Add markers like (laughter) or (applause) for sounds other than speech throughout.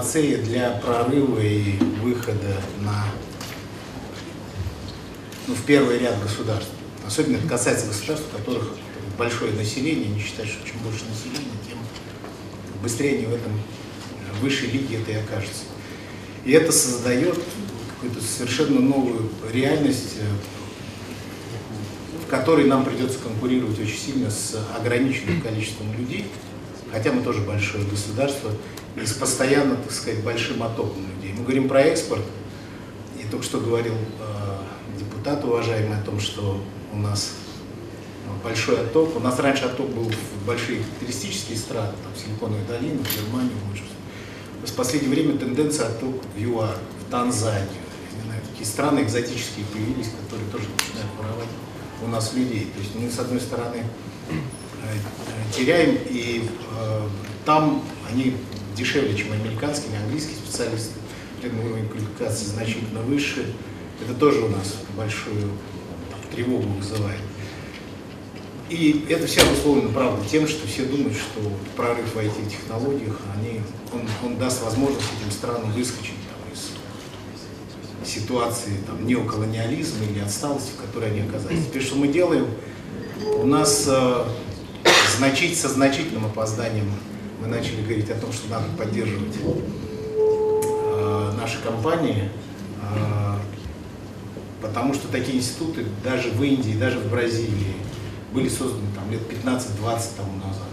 панацея для прорыва и выхода на, ну, в первый ряд государств. Особенно это касается государств, у которых большое население, не считать, что чем больше населения, тем быстрее они в этом высшей лиге это и окажется. И это создает какую-то совершенно новую реальность, э, в которой нам придется конкурировать очень сильно с ограниченным количеством людей, хотя мы тоже большое государство, и с постоянно, так сказать, большим оттоком людей. Мы говорим про экспорт, и только что говорил э, депутат уважаемый о том, что у нас большой отток. У нас раньше отток был в большие туристические страны, там, Силиконовая долина, в Германию, больше в последнее время тенденция отток в ЮАР, в Танзанию. Я не знаю, такие страны экзотические появились, которые тоже начинают воровать у нас людей. То есть мы, с одной стороны, э, теряем, и э, там они дешевле, чем американские, английские специалисты, уровень квалификации значительно выше. Это тоже у нас большую тревогу вызывает. И это все обусловлено, правда, тем, что все думают, что прорыв в IT-технологиях, они, он, он даст возможность этим странам выскочить там, из ситуации там, неоколониализма или отсталости, в которой они оказались. Теперь что мы делаем? У нас э, значить, со значительным опозданием мы начали говорить о том, что надо поддерживать э, наши компании, э, потому что такие институты даже в Индии, даже в Бразилии, были созданы там, лет 15-20 тому назад.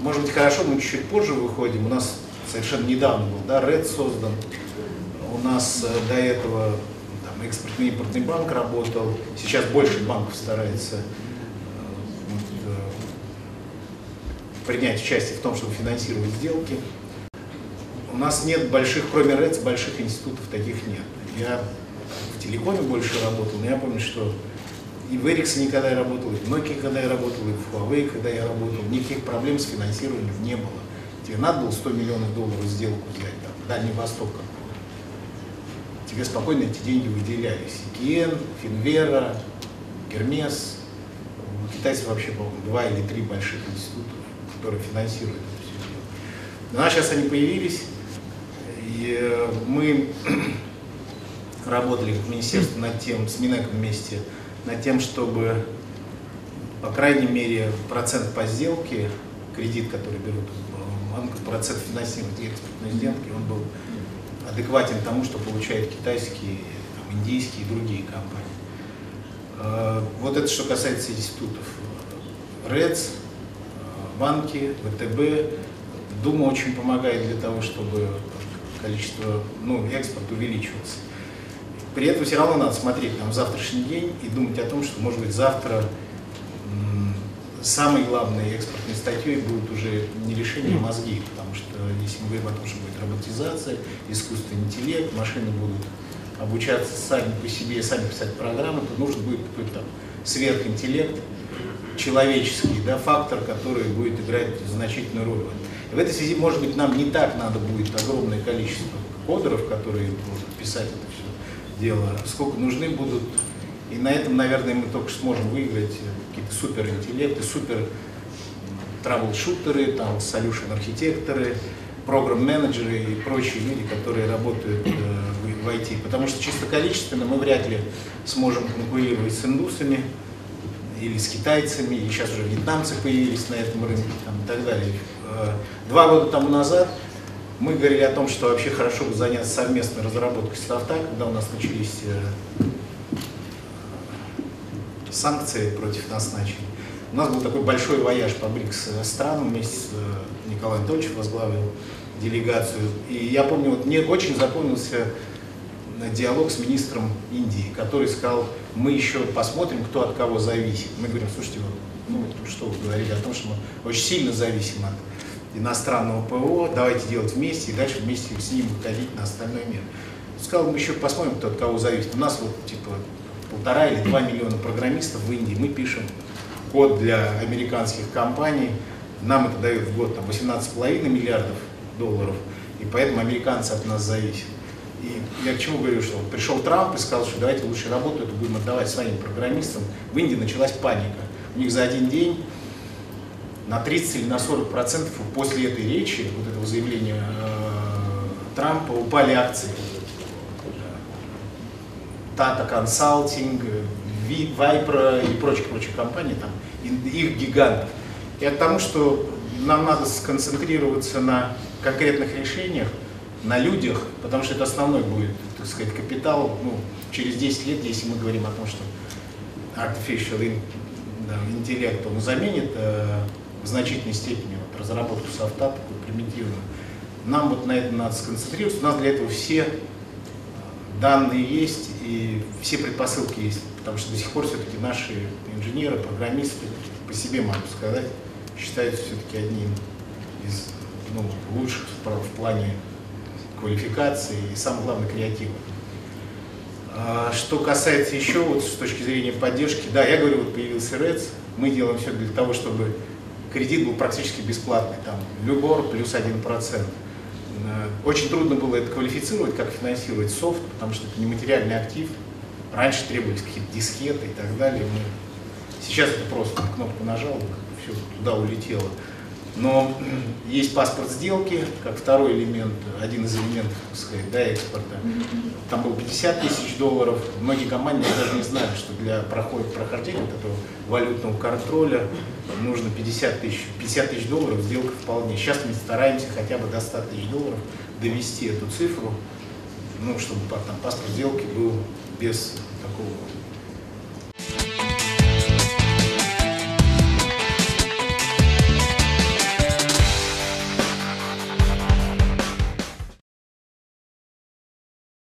Может быть, хорошо, мы чуть-чуть позже выходим. У нас совершенно недавно был да, Red создан. У нас э, до этого там, экспортный импортный банк работал. Сейчас больше банков старается э, вот, э, принять участие в том, чтобы финансировать сделки. У нас нет больших, кроме РЭЦ, больших институтов таких нет. Я в телекоме больше работал, но я помню, что и в Эриксоне, когда я работал, и в Nokia, когда я работал, и в Huawei, когда я работал, никаких проблем с финансированием не было. Тебе надо было 100 миллионов долларов сделку взять, там, Дальний Восток Тебе спокойно эти деньги выделялись. Икиен, Финвера, Гермес. У китайцев вообще, по-моему, два или три больших института, которые финансируют это все нас сейчас они появились, и э, мы (clears throat) работали в министерстве над тем, с Минэком вместе, над тем, чтобы, по крайней мере, процент по сделке, кредит, который берут банк, процент финансирования экспортной сделки, он был адекватен тому, что получают китайские, там, индийские и другие компании. Э, вот это что касается институтов. РЭЦ, банки, ВТБ. Дума очень помогает для того, чтобы количество, ну, экспорт увеличивался. При этом все равно надо смотреть там завтрашний день и думать о том, что, может быть, завтра самой главной экспортной статьей будет уже не решение мозги, потому что если мы говорим о том, что будет роботизация, искусственный интеллект, машины будут обучаться сами по себе, сами писать программы, то нужен будет какой-то там сверхинтеллект, человеческий да, фактор, который будет играть значительную роль. В этой связи, может быть, нам не так надо будет огромное количество кодеров, которые будут писать это все дело, сколько нужны будут. И на этом, наверное, мы только сможем выиграть какие-то суперинтеллекты, супер травл-шутеры, там, solution-архитекторы, программ-менеджеры и прочие люди, которые работают э, в IT. Потому что чисто количественно мы вряд ли сможем конкурировать с индусами или с китайцами, и сейчас уже вьетнамцы появились на этом рынке там, и так далее. Э, два года тому назад мы говорили о том, что вообще хорошо бы заняться совместной разработкой софта, когда у нас начались э, санкции против нас начали. У нас был такой большой вояж по БРИКС странам, вместе с э, Николаем Анатольевичем возглавил делегацию. И я помню, вот мне очень запомнился диалог с министром Индии, который сказал, мы еще посмотрим, кто от кого зависит. Мы говорим, слушайте, ну, что вы говорили о том, что мы очень сильно зависим от иностранного ПО, давайте делать вместе, и дальше вместе с ним выходить на остальной мир. Сказал, мы еще посмотрим, кто от кого зависит. У нас вот типа полтора или два миллиона программистов в Индии, мы пишем код для американских компаний, нам это дает в год там, 18,5 миллиардов долларов, и поэтому американцы от нас зависят. И я к чему говорю, что пришел Трамп и сказал, что давайте лучше работу эту будем отдавать своим программистам. В Индии началась паника. У них за один день на 30 или на 40 процентов после этой речи, вот этого заявления э, Трампа упали акции. Tata Consulting, Вайпра и прочих-прочих компаний, там, их гигантов. И от тому, что нам надо сконцентрироваться на конкретных решениях, на людях, потому что это основной будет, так сказать, капитал ну, через 10 лет, если мы говорим о том, что artificial да, интеллект, он заменит э, в значительной степени вот, разработку софта, такую примитивную. Нам вот на это надо сконцентрироваться, у нас для этого все данные есть и все предпосылки есть, потому что до сих пор все-таки наши инженеры, программисты, по себе могу сказать, считаются все-таки одним из ну, лучших в плане квалификации и, самое главное, креатива. А, что касается еще вот с точки зрения поддержки, да, я говорю, вот появился РЭЦ, мы делаем все для того, чтобы кредит был практически бесплатный, там, Любор плюс 1%. Э, очень трудно было это квалифицировать, как финансировать софт, потому что это не материальный актив. Раньше требовались какие-то дискеты и так далее. Сейчас это просто кнопку нажал, все туда улетело. Но есть паспорт сделки, как второй элемент, один из элементов, сказать, да, экспорта. Там было 50 тысяч долларов. Многие компании даже не знали, что для прохождения вот этого валютного контроля нужно 50 тысяч. 50 тысяч долларов сделка вполне. Сейчас мы стараемся хотя бы до 100 тысяч долларов довести эту цифру, ну, чтобы там паспорт сделки был без такого